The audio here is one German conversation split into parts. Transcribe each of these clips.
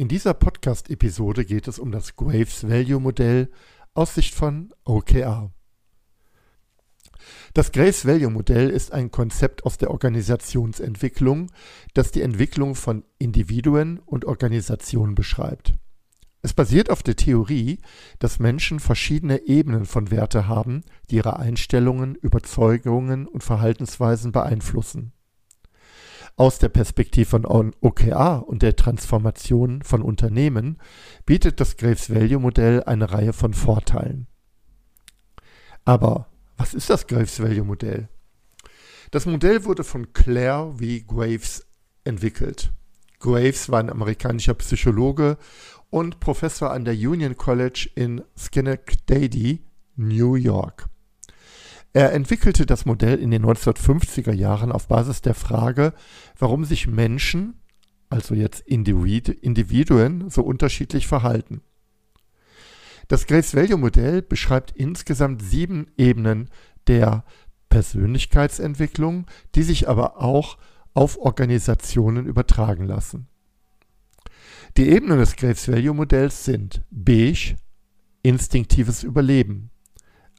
In dieser Podcast-Episode geht es um das Graves Value Modell aus Sicht von OKR. Das Graves Value Modell ist ein Konzept aus der Organisationsentwicklung, das die Entwicklung von Individuen und Organisationen beschreibt. Es basiert auf der Theorie, dass Menschen verschiedene Ebenen von Werte haben, die ihre Einstellungen, Überzeugungen und Verhaltensweisen beeinflussen. Aus der Perspektive von OKR und der Transformation von Unternehmen bietet das Graves Value Modell eine Reihe von Vorteilen. Aber was ist das Graves Value Modell? Das Modell wurde von Claire V. Graves entwickelt. Graves war ein amerikanischer Psychologe und Professor an der Union College in Schenectady, New York. Er entwickelte das Modell in den 1950er Jahren auf Basis der Frage, warum sich Menschen, also jetzt Individuen, so unterschiedlich verhalten. Das Grace Value Modell beschreibt insgesamt sieben Ebenen der Persönlichkeitsentwicklung, die sich aber auch auf Organisationen übertragen lassen. Die Ebenen des Graves Value Modells sind beige, instinktives Überleben,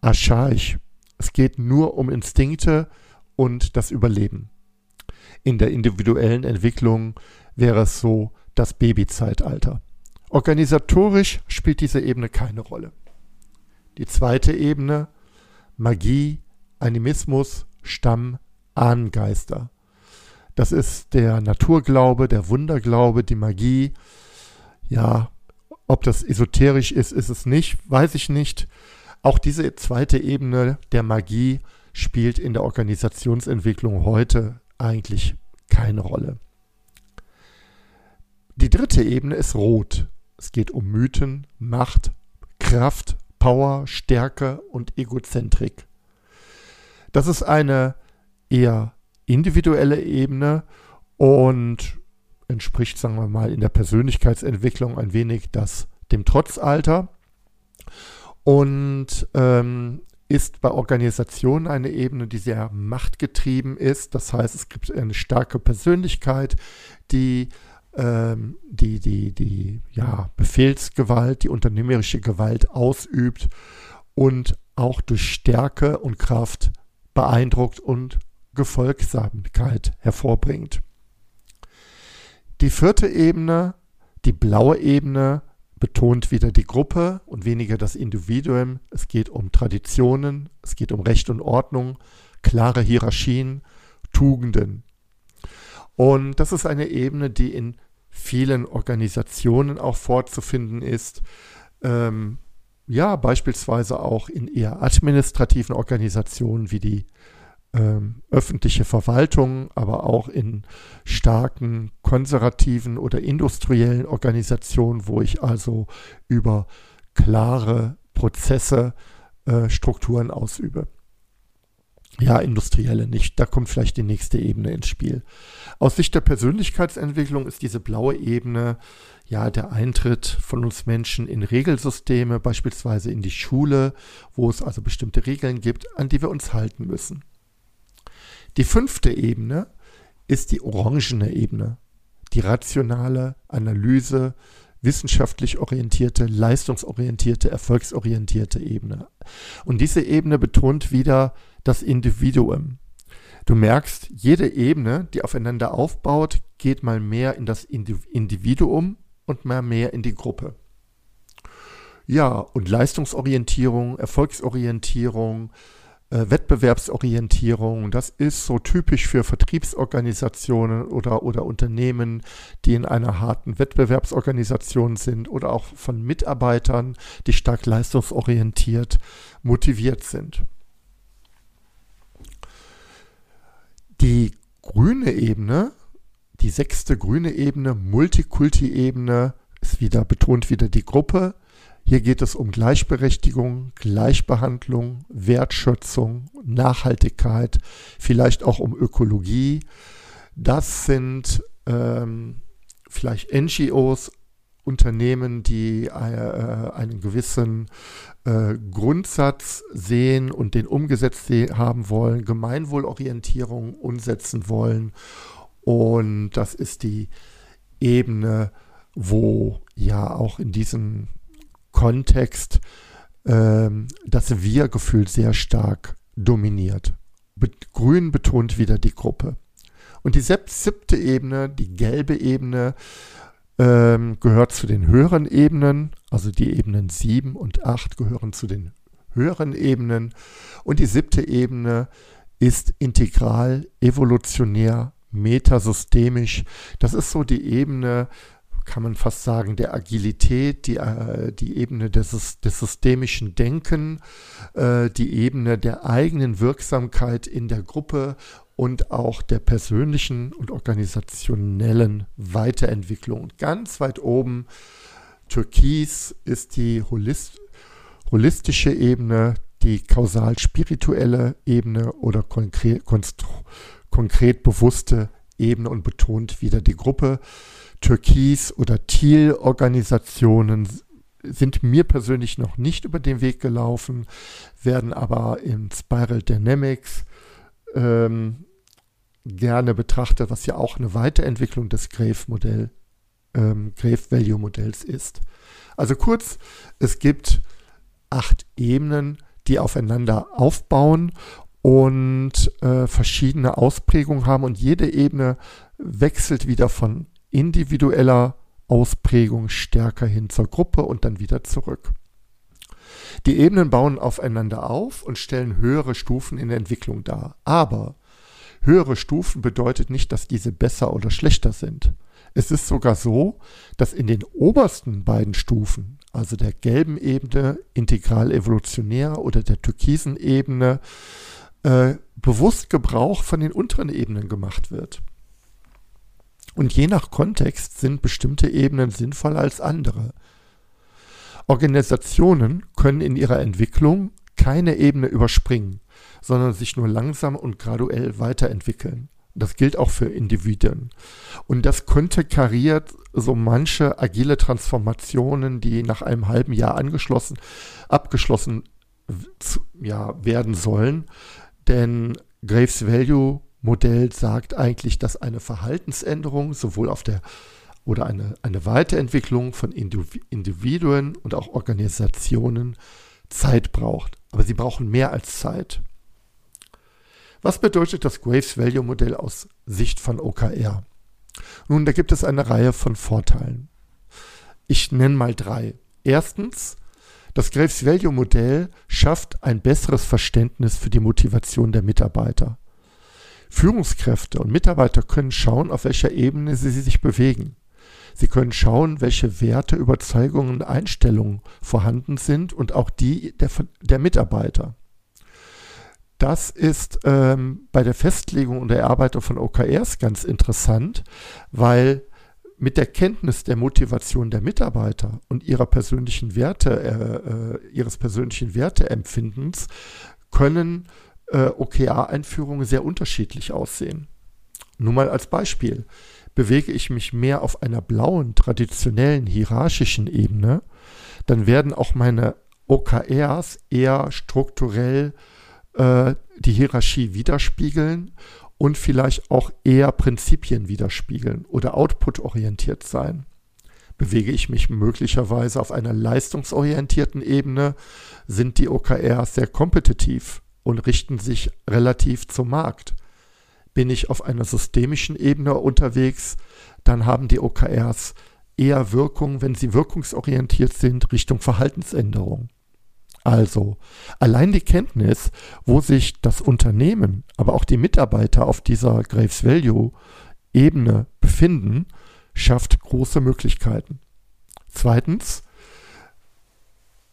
archaisch, es geht nur um Instinkte und das Überleben. In der individuellen Entwicklung wäre es so das Babyzeitalter. Organisatorisch spielt diese Ebene keine Rolle. Die zweite Ebene, Magie, Animismus, Stamm, Ahnengeister. Das ist der Naturglaube, der Wunderglaube, die Magie. Ja, ob das esoterisch ist, ist es nicht, weiß ich nicht. Auch diese zweite Ebene der Magie spielt in der Organisationsentwicklung heute eigentlich keine Rolle. Die dritte Ebene ist Rot. Es geht um Mythen, Macht, Kraft, Power, Stärke und Egozentrik. Das ist eine eher individuelle Ebene und entspricht, sagen wir mal, in der Persönlichkeitsentwicklung ein wenig das dem Trotzalter und ähm, ist bei Organisationen eine Ebene, die sehr machtgetrieben ist. Das heißt, es gibt eine starke Persönlichkeit, die ähm, die, die, die ja, Befehlsgewalt, die unternehmerische Gewalt ausübt und auch durch Stärke und Kraft beeindruckt und Gefolgsamkeit hervorbringt. Die vierte Ebene, die blaue Ebene, betont wieder die Gruppe und weniger das Individuum. Es geht um Traditionen, es geht um Recht und Ordnung, klare Hierarchien, Tugenden. Und das ist eine Ebene, die in vielen Organisationen auch vorzufinden ist. Ähm, ja, beispielsweise auch in eher administrativen Organisationen wie die ähm, öffentliche Verwaltung, aber auch in starken konservativen oder industriellen Organisationen, wo ich also über klare Prozesse äh, Strukturen ausübe. Ja, industrielle nicht. Da kommt vielleicht die nächste Ebene ins Spiel. Aus Sicht der Persönlichkeitsentwicklung ist diese blaue Ebene ja der Eintritt von uns Menschen in Regelsysteme, beispielsweise in die Schule, wo es also bestimmte Regeln gibt, an die wir uns halten müssen. Die fünfte Ebene ist die orangene Ebene, die rationale Analyse, wissenschaftlich orientierte, leistungsorientierte, erfolgsorientierte Ebene. Und diese Ebene betont wieder das Individuum. Du merkst, jede Ebene, die aufeinander aufbaut, geht mal mehr in das Individuum und mal mehr in die Gruppe. Ja, und Leistungsorientierung, Erfolgsorientierung, äh, Wettbewerbsorientierung, das ist so typisch für Vertriebsorganisationen oder, oder Unternehmen, die in einer harten Wettbewerbsorganisation sind oder auch von Mitarbeitern, die stark leistungsorientiert motiviert sind. Die grüne Ebene, die sechste grüne Ebene, Multikulti-Ebene, ist wieder, betont wieder die Gruppe. Hier geht es um Gleichberechtigung, Gleichbehandlung, Wertschätzung, Nachhaltigkeit, vielleicht auch um Ökologie. Das sind ähm, vielleicht NGOs, Unternehmen, die äh, einen gewissen äh, Grundsatz sehen und den umgesetzt haben wollen, Gemeinwohlorientierung umsetzen wollen. Und das ist die Ebene, wo ja auch in diesem Kontext ähm, das Wir-Gefühl sehr stark dominiert. Be Grün betont wieder die Gruppe. Und die siebte Ebene, die gelbe Ebene, ähm, gehört zu den höheren Ebenen, also die Ebenen 7 und 8 gehören zu den höheren Ebenen. Und die siebte Ebene ist integral, evolutionär, metasystemisch. Das ist so die Ebene, kann man fast sagen, der Agilität, die, äh, die Ebene des, des systemischen Denken, äh, die Ebene der eigenen Wirksamkeit in der Gruppe und auch der persönlichen und organisationellen Weiterentwicklung. Und ganz weit oben, Türkis, ist die Holist holistische Ebene, die kausal-spirituelle Ebene oder konkret, konkret bewusste Ebene und betont wieder die Gruppe. Türkis oder Thiel-Organisationen sind mir persönlich noch nicht über den Weg gelaufen, werden aber in Spiral Dynamics ähm, gerne betrachtet, was ja auch eine Weiterentwicklung des Grave-Modell, ähm, Grave-Value-Modells ist. Also kurz, es gibt acht Ebenen, die aufeinander aufbauen und äh, verschiedene Ausprägungen haben und jede Ebene wechselt wieder von individueller Ausprägung stärker hin zur Gruppe und dann wieder zurück. Die Ebenen bauen aufeinander auf und stellen höhere Stufen in der Entwicklung dar. Aber höhere Stufen bedeutet nicht, dass diese besser oder schlechter sind. Es ist sogar so, dass in den obersten beiden Stufen, also der gelben Ebene, integral evolutionär oder der türkisen Ebene, äh, bewusst Gebrauch von den unteren Ebenen gemacht wird. Und je nach Kontext sind bestimmte Ebenen sinnvoller als andere. Organisationen können in ihrer Entwicklung keine Ebene überspringen, sondern sich nur langsam und graduell weiterentwickeln. Das gilt auch für Individuen. Und das konterkariert so manche agile Transformationen, die nach einem halben Jahr angeschlossen, abgeschlossen ja, werden sollen. Denn Graves Value Modell sagt eigentlich, dass eine Verhaltensänderung sowohl auf der oder eine, eine Weiterentwicklung von Individuen und auch Organisationen Zeit braucht. Aber sie brauchen mehr als Zeit. Was bedeutet das Graves Value Modell aus Sicht von OKR? Nun, da gibt es eine Reihe von Vorteilen. Ich nenne mal drei. Erstens, das Graves Value Modell schafft ein besseres Verständnis für die Motivation der Mitarbeiter. Führungskräfte und Mitarbeiter können schauen, auf welcher Ebene sie sich bewegen. Sie können schauen, welche Werte, Überzeugungen und Einstellungen vorhanden sind und auch die der, der Mitarbeiter. Das ist ähm, bei der Festlegung und der Erarbeitung von OKRs ganz interessant, weil mit der Kenntnis der Motivation der Mitarbeiter und ihrer persönlichen Werte, äh, äh, ihres persönlichen Werteempfindens können äh, OKR-Einführungen sehr unterschiedlich aussehen. Nur mal als Beispiel. Bewege ich mich mehr auf einer blauen, traditionellen, hierarchischen Ebene, dann werden auch meine OKRs eher strukturell äh, die Hierarchie widerspiegeln und vielleicht auch eher Prinzipien widerspiegeln oder output-orientiert sein. Bewege ich mich möglicherweise auf einer leistungsorientierten Ebene, sind die OKRs sehr kompetitiv und richten sich relativ zum Markt. Bin ich auf einer systemischen Ebene unterwegs, dann haben die OKRs eher Wirkung, wenn sie wirkungsorientiert sind, Richtung Verhaltensänderung. Also, allein die Kenntnis, wo sich das Unternehmen, aber auch die Mitarbeiter auf dieser Graves Value Ebene befinden, schafft große Möglichkeiten. Zweitens,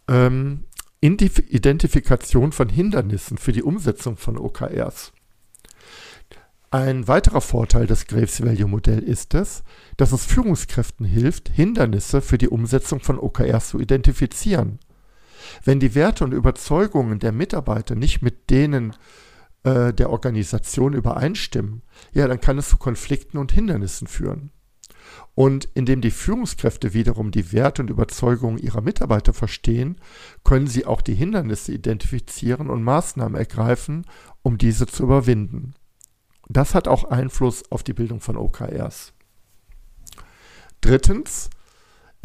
ähm, Identifikation von Hindernissen für die Umsetzung von OKRs. Ein weiterer Vorteil des Graves Value Modell ist es, dass es Führungskräften hilft, Hindernisse für die Umsetzung von OKRs zu identifizieren. Wenn die Werte und Überzeugungen der Mitarbeiter nicht mit denen äh, der Organisation übereinstimmen, ja, dann kann es zu Konflikten und Hindernissen führen. Und indem die Führungskräfte wiederum die Werte und Überzeugungen ihrer Mitarbeiter verstehen, können sie auch die Hindernisse identifizieren und Maßnahmen ergreifen, um diese zu überwinden. Das hat auch Einfluss auf die Bildung von OKRs. Drittens,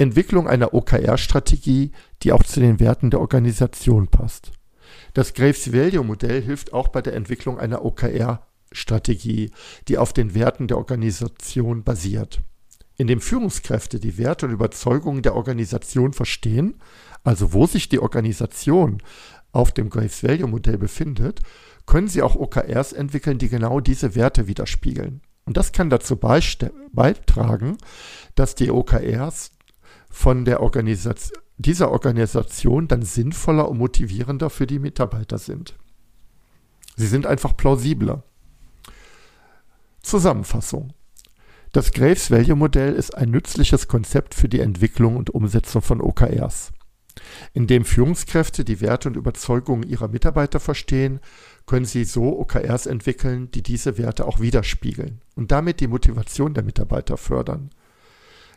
Entwicklung einer OKR-Strategie, die auch zu den Werten der Organisation passt. Das Graves Value Modell hilft auch bei der Entwicklung einer OKR-Strategie, die auf den Werten der Organisation basiert. Indem Führungskräfte die Werte und Überzeugungen der Organisation verstehen, also wo sich die Organisation auf dem Graves Value Modell befindet, können sie auch OKRs entwickeln, die genau diese Werte widerspiegeln. Und das kann dazu beitragen, dass die OKRs von der Organisation, dieser Organisation dann sinnvoller und motivierender für die Mitarbeiter sind. Sie sind einfach plausibler. Zusammenfassung. Das Graves Value Modell ist ein nützliches Konzept für die Entwicklung und Umsetzung von OKRs. Indem Führungskräfte die Werte und Überzeugungen ihrer Mitarbeiter verstehen, können sie so OKRs entwickeln, die diese Werte auch widerspiegeln und damit die Motivation der Mitarbeiter fördern.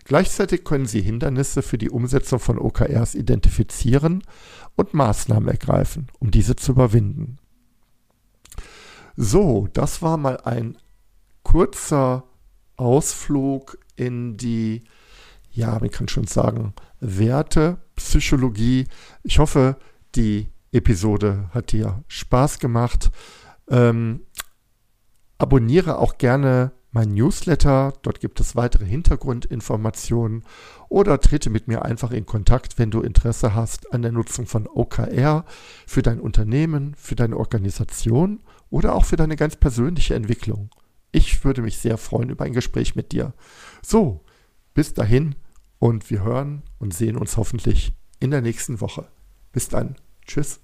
Gleichzeitig können sie Hindernisse für die Umsetzung von OKRs identifizieren und Maßnahmen ergreifen, um diese zu überwinden. So, das war mal ein kurzer Ausflug in die, ja, man kann schon sagen, Werte, Psychologie. Ich hoffe, die Episode hat dir Spaß gemacht. Ähm, abonniere auch gerne mein Newsletter, dort gibt es weitere Hintergrundinformationen oder trete mit mir einfach in Kontakt, wenn du Interesse hast an der Nutzung von OKR für dein Unternehmen, für deine Organisation oder auch für deine ganz persönliche Entwicklung. Ich würde mich sehr freuen über ein Gespräch mit dir. So, bis dahin und wir hören und sehen uns hoffentlich in der nächsten Woche. Bis dann. Tschüss.